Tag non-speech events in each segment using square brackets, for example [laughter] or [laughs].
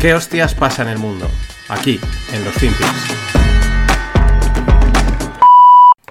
¿Qué hostias pasa en el mundo? Aquí, en los Finpics.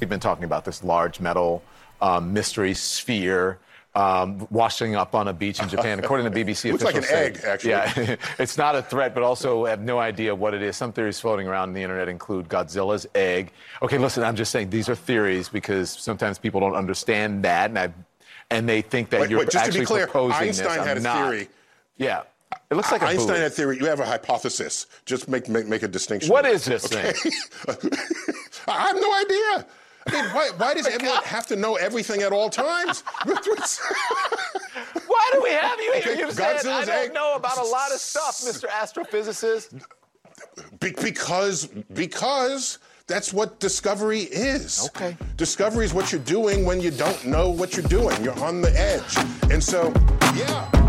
We've been talking about this large metal um, mystery sphere um, washing up on a beach in Japan. According to BBC [laughs] Looks like an say- egg, actually. Yeah, [laughs] it's not a threat, but also have no idea what it is. Some theories floating around on the internet include Godzilla's egg. Okay, listen, I'm just saying these are theories because sometimes people don't understand that, and I, and they think that Wait, you're wait, just to actually be clear, proposing Einstein this. had I'm a not. theory. Yeah, it looks like a Einstein had theory. You have a hypothesis. Just make make, make a distinction. What is this thing? [laughs] I have no idea. I mean, why, why does everyone have to know everything at all times? [laughs] Why do we have you here? Okay, You've said I don't egg- know about a lot of stuff, Mr. Astrophysicist. Be- because because that's what discovery is. Okay. Discovery is what you're doing when you don't know what you're doing. You're on the edge, and so yeah.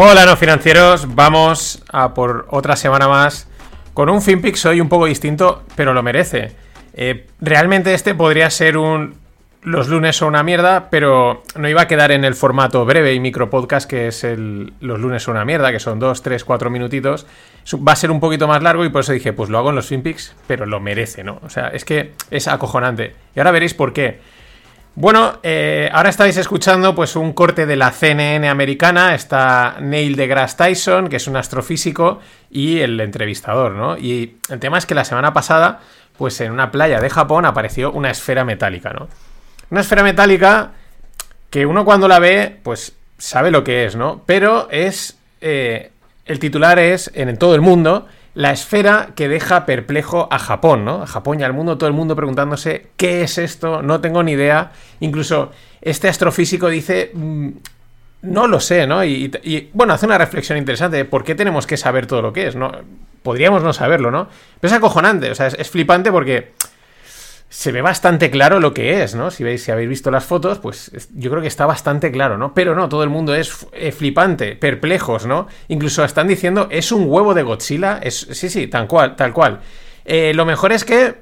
Hola, no financieros. Vamos a por otra semana más con un FinPix hoy un poco distinto, pero lo merece. Eh, realmente este podría ser un los lunes son una mierda, pero no iba a quedar en el formato breve y micro podcast que es el los lunes son una mierda, que son 2, 3, 4 minutitos. Va a ser un poquito más largo y por eso dije, pues lo hago en los FinPix, pero lo merece, ¿no? O sea, es que es acojonante. Y ahora veréis por qué. Bueno, eh, ahora estáis escuchando pues un corte de la CNN americana, está Neil deGrasse Tyson, que es un astrofísico, y el entrevistador, ¿no? Y el tema es que la semana pasada, pues en una playa de Japón apareció una esfera metálica, ¿no? Una esfera metálica que uno cuando la ve, pues sabe lo que es, ¿no? Pero es... eh, el titular es, en todo el mundo, la esfera que deja perplejo a Japón, ¿no? A Japón y al mundo, todo el mundo preguntándose, ¿qué es esto? No tengo ni idea. Incluso este astrofísico dice, "Mm, no lo sé, ¿no? Y, bueno, hace una reflexión interesante de por qué tenemos que saber todo lo que es, ¿no? Podríamos no saberlo, ¿no? Pero es acojonante, o sea, es flipante porque se ve bastante claro lo que es, ¿no? Si veis, si habéis visto las fotos, pues es- yo creo que está bastante claro, ¿no? Pero no, todo el mundo es eh, flipante, perplejos, ¿no? Incluso están diciendo, es un huevo de Godzilla, es, sí, sí, tal cual, tal cual. Eh, lo mejor es que,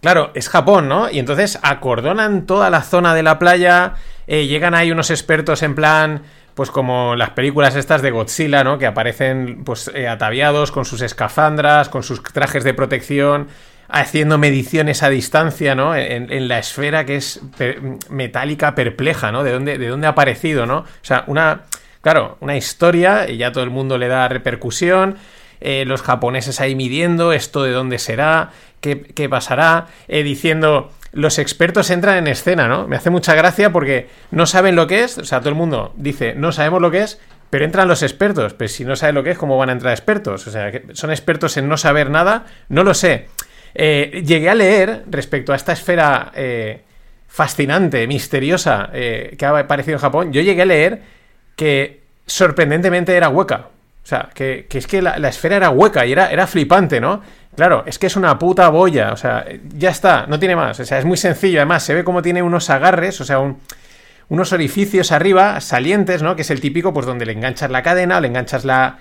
claro, es Japón, ¿no? Y entonces acordonan toda la zona de la playa, eh, llegan ahí unos expertos en plan... Pues como las películas estas de Godzilla, ¿no? Que aparecen pues ataviados con sus escafandras, con sus trajes de protección, haciendo mediciones a distancia, ¿no? En, la esfera que es metálica perpleja, ¿no? De dónde, de dónde ha aparecido, ¿no? O sea, una, claro, una historia y ya todo el mundo le da repercusión. eh, los japoneses ahí midiendo esto de dónde será, qué, qué pasará, eh, diciendo los expertos entran en escena, ¿no? Me hace mucha gracia porque no saben lo que es, o sea, todo el mundo dice, no sabemos lo que es, pero entran los expertos, pero si no saben lo que es, ¿cómo van a entrar expertos? O sea, son expertos en no saber nada, no lo sé. Eh, llegué a leer respecto a esta esfera eh, fascinante, misteriosa eh, que ha aparecido en Japón, yo llegué a leer que sorprendentemente era hueca. O sea, que, es que la, la esfera era hueca y era, era flipante, ¿no? Claro, es que es una puta boya, o sea, ya está, no tiene más. O sea, es muy sencillo, además, se ve como tiene unos agarres, o sea, un- unos orificios arriba, salientes, ¿no? Que es el típico, pues donde le enganchas la cadena o le enganchas la,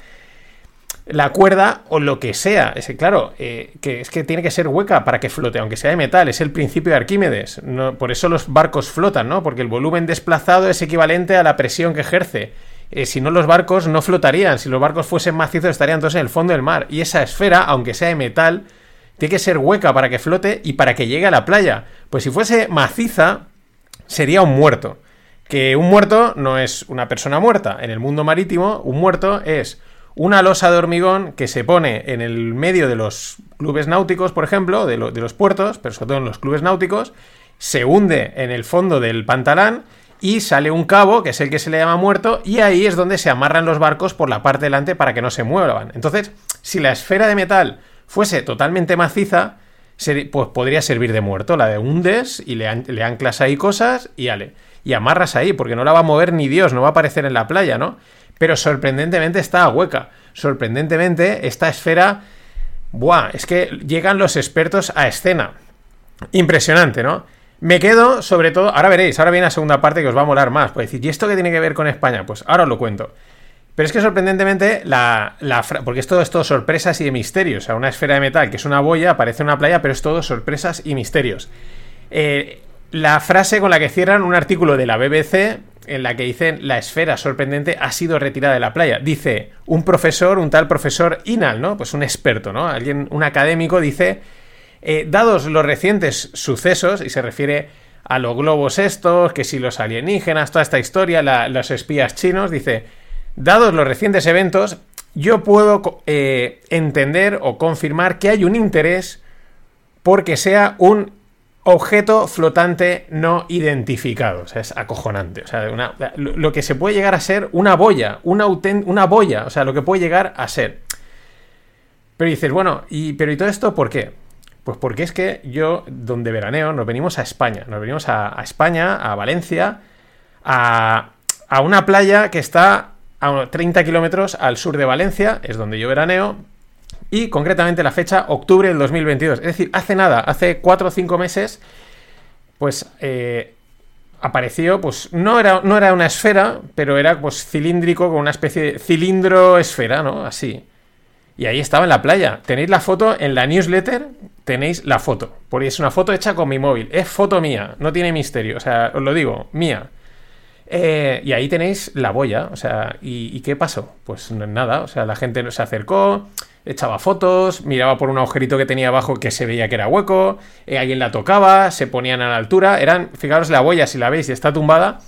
la cuerda o lo que sea. Es claro, eh, que es que tiene que ser hueca para que flote, aunque sea de metal. Es el principio de Arquímedes. No, por eso los barcos flotan, ¿no? Porque el volumen desplazado es equivalente a la presión que ejerce. Eh, si no, los barcos no flotarían. Si los barcos fuesen macizos, estarían todos en el fondo del mar. Y esa esfera, aunque sea de metal, tiene que ser hueca para que flote y para que llegue a la playa. Pues si fuese maciza, sería un muerto. Que un muerto no es una persona muerta. En el mundo marítimo, un muerto es una losa de hormigón que se pone en el medio de los clubes náuticos, por ejemplo, de, lo- de los puertos, pero sobre todo en los clubes náuticos, se hunde en el fondo del pantalán y sale un cabo, que es el que se le llama muerto, y ahí es donde se amarran los barcos por la parte delante para que no se muevan. Entonces, si la esfera de metal fuese totalmente maciza, pues podría servir de muerto. La de hundes y le, le anclas ahí cosas y ale. Y amarras ahí, porque no la va a mover ni Dios, no va a aparecer en la playa, ¿no? Pero sorprendentemente está hueca. Sorprendentemente, esta esfera. Buah, es que llegan los expertos a escena. Impresionante, ¿no? Me quedo, sobre todo, ahora veréis, ahora viene la segunda parte que os va a molar más. Pues decir, ¿y esto qué tiene que ver con España? Pues ahora os lo cuento. Pero es que sorprendentemente, la, la porque esto es todo sorpresas y de misterios. O sea, una esfera de metal que es una boya, aparece en una playa, pero es todo sorpresas y misterios. Eh, la frase con la que cierran un artículo de la BBC en la que dicen la esfera sorprendente ha sido retirada de la playa. Dice un profesor, un tal profesor Inal, ¿no? Pues un experto, ¿no? Alguien, un académico dice, eh, dados los recientes sucesos, y se refiere a los globos estos, que si los alienígenas, toda esta historia, los espías chinos, dice, dados los recientes eventos, yo puedo eh, entender o confirmar que hay un interés porque sea un objeto flotante no identificado. O sea, es acojonante. O sea, lo, que se puede llegar a ser una boya, una, una boya, o sea, lo que puede llegar a ser. Pero dices, bueno, y, pero ¿y todo esto por qué? Pues porque es que yo, donde veraneo, nos venimos a España. Nos venimos a, España, a Valencia, a, a, una playa que está a 30 kilómetros al sur de Valencia, es donde yo veraneo, y concretamente la fecha octubre del 2022. Es decir, hace nada, hace 4 o 5 meses, pues eh, apareció, pues no era, no era una esfera, pero era pues cilíndrico con una especie de cilindro esfera, ¿no? Así. Y ahí estaba en la playa. Tenéis la foto en la newsletter, tenéis la foto. Porque es una foto hecha con mi móvil. Es foto mía, no tiene misterio. O sea, os lo digo, mía. Eh, y ahí tenéis la boya. O sea, ¿y, ¿y, qué pasó? Pues nada, o sea, la gente se acercó, echaba fotos, miraba por un agujerito que tenía abajo que se veía que era hueco, eh, alguien la tocaba, se ponían a la altura, eran, fijaros la boya, si la veis y está tumbada,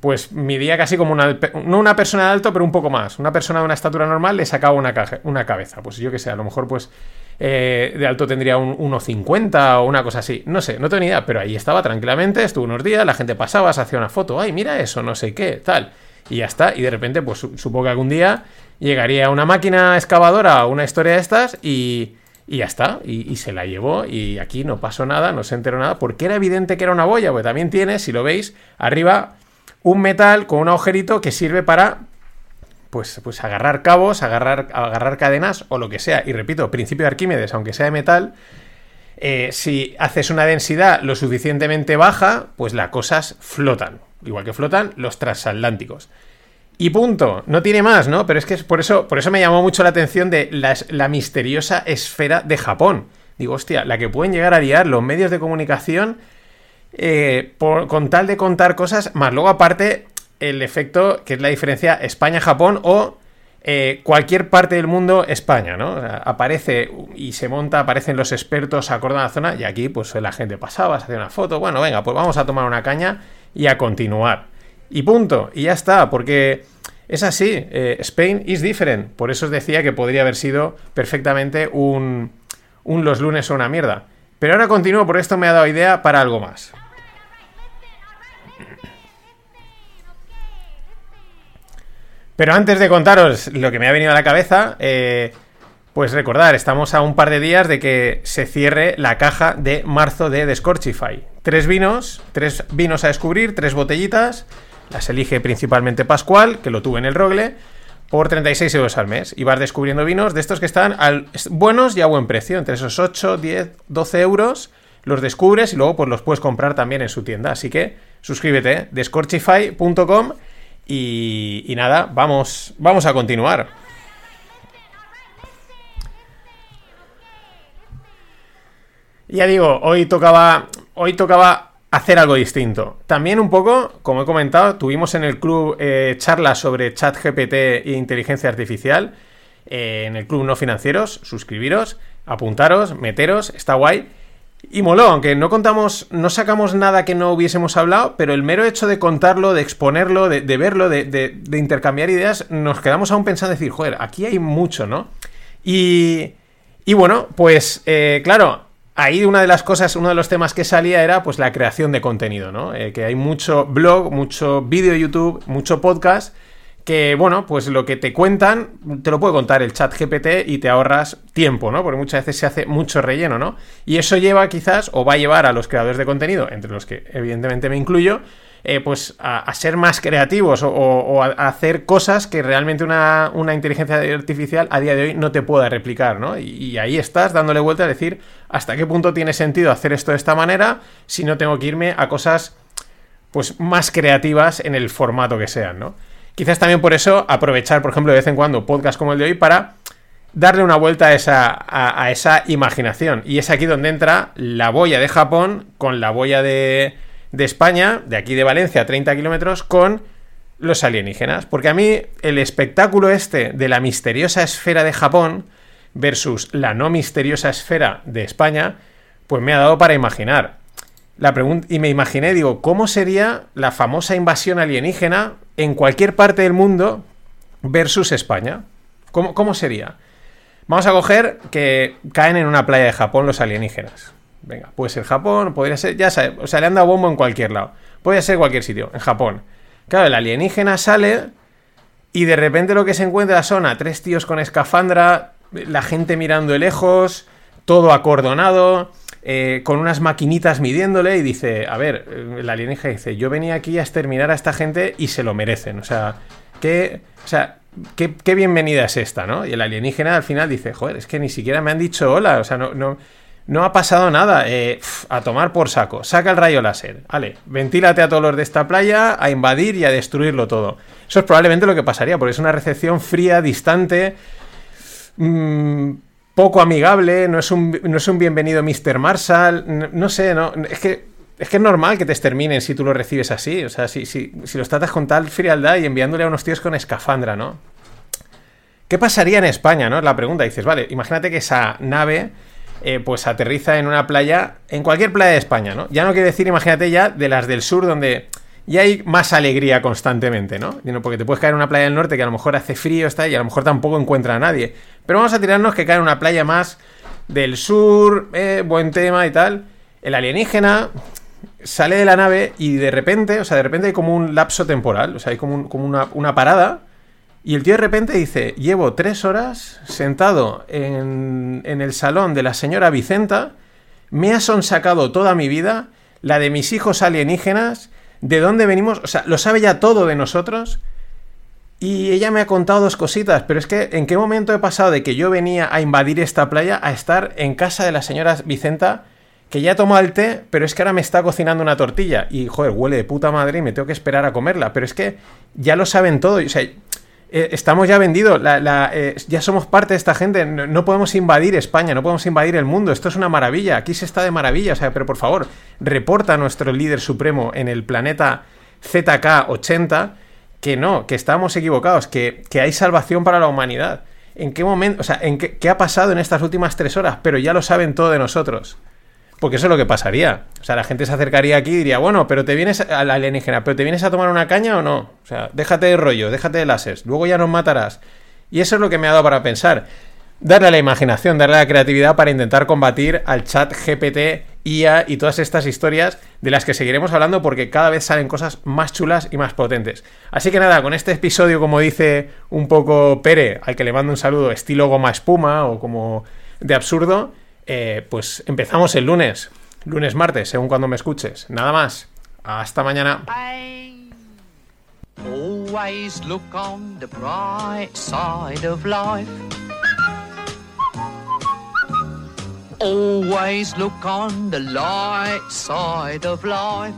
pues midía casi como una, no una persona de alto, pero un poco más. Una persona de una estatura normal le sacaba una, una cabeza, pues yo que sé, a lo mejor pues eh, de alto tendría un 1,50 o una cosa así, no sé, no tengo ni idea, pero ahí estaba tranquilamente, estuvo unos días, la gente pasaba, se hacía una foto, ay, mira eso, no sé qué, tal y ya está. Y de repente, pues supongo que algún día llegaría una máquina excavadora o una historia de estas y, y ya está. Y, se la llevó y aquí no pasó nada, no se enteró nada, porque era evidente que era una boya, porque también tiene, si lo veis, arriba un metal con un agujerito que sirve para pues, pues agarrar cabos, agarrar, agarrar cadenas o lo que sea. Y repito, principio de Arquímedes, aunque sea de metal, eh, si haces una densidad lo suficientemente baja, pues las cosas flotan igual que flotan los transatlánticos. Y punto, no tiene más, ¿no? Pero es que por eso, por eso me llamó mucho la atención de la, misteriosa esfera de Japón. Digo, hostia, la que pueden llegar a liar los medios de comunicación eh, con tal de contar cosas, más luego aparte el efecto que es la diferencia España-Japón o eh, cualquier parte del mundo España, ¿no? aparece y se monta, aparecen los expertos, acordan la zona y aquí pues la gente pasaba, se hacía una foto, bueno, venga, pues vamos a tomar una caña y a continuar. Y punto, y ya está, porque es así, eh, Spain is different. Por eso os decía que podría haber sido perfectamente un, un los lunes o una mierda. Pero ahora continúo, por esto me ha dado idea para algo más. Pero antes de contaros lo que me ha venido a la cabeza, eh, pues recordar, estamos a un par de días de que se cierre la caja de marzo de Descorchify. Tres vinos, tres vinos a descubrir, tres botellitas. Las elige principalmente Pascual, que lo tuve en el Rogle, por 36 euros al mes. Y vas descubriendo vinos de estos que están al, buenos y a buen precio, entre esos 8, 10, 12 euros. Los descubres y luego pues los puedes comprar también en su tienda. Así que suscríbete, descorchify.com y, y nada, vamos, vamos a continuar. Ya digo, hoy tocaba, hoy tocaba hacer algo distinto. También un poco, como he comentado, tuvimos en el club eh, charlas sobre chat GPT e inteligencia artificial. Eh, en el club no financieros, suscribiros, apuntaros, meteros, está guay. Y moló, aunque no contamos, no sacamos nada que no hubiésemos hablado, pero el mero hecho de contarlo, de exponerlo, de, verlo, de, intercambiar ideas, nos quedamos aún pensando, decir, joder, aquí hay mucho, ¿no? Y, y bueno, pues eh, claro, ahí una de las cosas, uno de los temas que salía era pues la creación de contenido, ¿no? Eh, que hay mucho blog, mucho vídeo YouTube, mucho podcast que, bueno, pues lo que te cuentan te lo puede contar el chat GPT y te ahorras tiempo, ¿no? Porque muchas veces se hace mucho relleno, ¿no? Y eso lleva quizás, o va a llevar a los creadores de contenido, entre los que evidentemente me incluyo, eh, pues a, ser más creativos o, a, hacer cosas que realmente una, inteligencia artificial a día de hoy no te pueda replicar, ¿no? Y, ahí estás dándole vuelta a decir hasta qué punto tiene sentido hacer esto de esta manera si no tengo que irme a cosas pues más creativas en el formato que sean, ¿no? Quizás también por eso aprovechar, por ejemplo, de vez en cuando podcast como el de hoy para darle una vuelta a esa, a esa imaginación. Y es aquí donde entra la boya de Japón con la boya de, de España, de aquí de Valencia, 30 kilómetros, con los alienígenas. Porque a mí el espectáculo este de la misteriosa esfera de Japón versus la no misteriosa esfera de España, pues me ha dado para imaginar. La y me imaginé, digo, ¿cómo sería la famosa invasión alienígena en cualquier parte del mundo versus España? ¿Cómo, cómo sería? Vamos a coger que caen en una playa de Japón los alienígenas. Venga, puede ser Japón, podría ser, ya sabes, o sea, le han dado bombo en cualquier lado. Puede ser cualquier sitio, en Japón. Claro, el alienígena sale y de repente lo que se encuentra son a tres tíos con escafandra, la gente mirando de lejos, todo acordonado, eh, con unas maquinitas midiéndole y dice, a ver, eh, el alienígena dice, yo venía aquí a exterminar a esta gente y se lo merecen. O sea, qué, o sea, qué, qué bienvenida es esta, ¿no? Y el alienígena al final dice, joder, es que ni siquiera me han dicho hola, o sea, no, no, no ha pasado nada. Eh, a tomar por saco. Saca el rayo láser. Vale, ventílate a todos los de esta playa, a invadir y a destruirlo todo. Eso es probablemente lo que pasaría, porque es una recepción fría, distante, mm, poco amigable, no es, un, no es un bienvenido Mr. Marshall, no, no sé, no, es que... Es que es normal que te exterminen si tú lo recibes así. O sea, si, si, si los tratas con tal frialdad y enviándole a unos tíos con escafandra, ¿no? ¿Qué pasaría en España, no? Es la pregunta. Dices, vale, imagínate que esa nave eh, pues aterriza en una playa, en cualquier playa de España, ¿no? Ya no quiero decir, imagínate ya, de las del sur donde ya hay más alegría constantemente, ¿no? Porque te puedes caer en una playa del norte que a lo mejor hace frío está y a lo mejor tampoco encuentra a nadie. Pero vamos a tirarnos que cae en una playa más del sur, eh, buen tema y tal. El alienígena sale de la nave y de repente, o sea, de repente hay como un lapso temporal, o sea, hay como, como una, una parada. Y el tío de repente dice, llevo tres horas sentado en, en el salón de la señora Vicenta, me ha sonsacado toda mi vida, la de mis hijos alienígenas, de dónde venimos, o sea, lo sabe ya todo de nosotros. Y ella me ha contado dos cositas, pero es que ¿en qué momento he pasado de que yo venía a invadir esta playa a estar en casa de la señora Vicenta, que ya tomó el té, pero es que ahora me está cocinando una tortilla y, joder, huele de puta madre y me tengo que esperar a comerla? Pero es que ya lo saben todo, o sea, eh, estamos ya vendidos, la- eh, ya somos parte de esta gente, no, no podemos invadir España, no podemos invadir el mundo, esto es una maravilla, aquí se está de maravilla, o sea, pero por favor, reporta a nuestro líder supremo en el planeta ZK80 que no, que estamos equivocados, que, que hay salvación para la humanidad. ¿En qué momento, o sea, en qué, qué ha pasado en estas últimas tres horas? Pero ya lo saben todo de nosotros. Porque eso es lo que pasaría. O sea, la gente se acercaría aquí y diría, bueno, pero te vienes a la alienígena, pero te vienes a tomar una caña o no. O sea, déjate de rollo, déjate de láseres, luego ya nos matarás. Y eso es lo que me ha dado para pensar. Darle a la imaginación, darle a la creatividad para intentar combatir al chat GPT, IA y todas estas historias de las que seguiremos hablando porque cada vez salen cosas más chulas y más potentes. Así que nada, con este episodio, como dice un poco Pere, al que le mando un saludo estilo goma espuma o como de absurdo, eh, pues empezamos el lunes, lunes, martes, según cuando me escuches. Nada más. Hasta mañana. Always look on the bright side of life. Always look on the light side of life.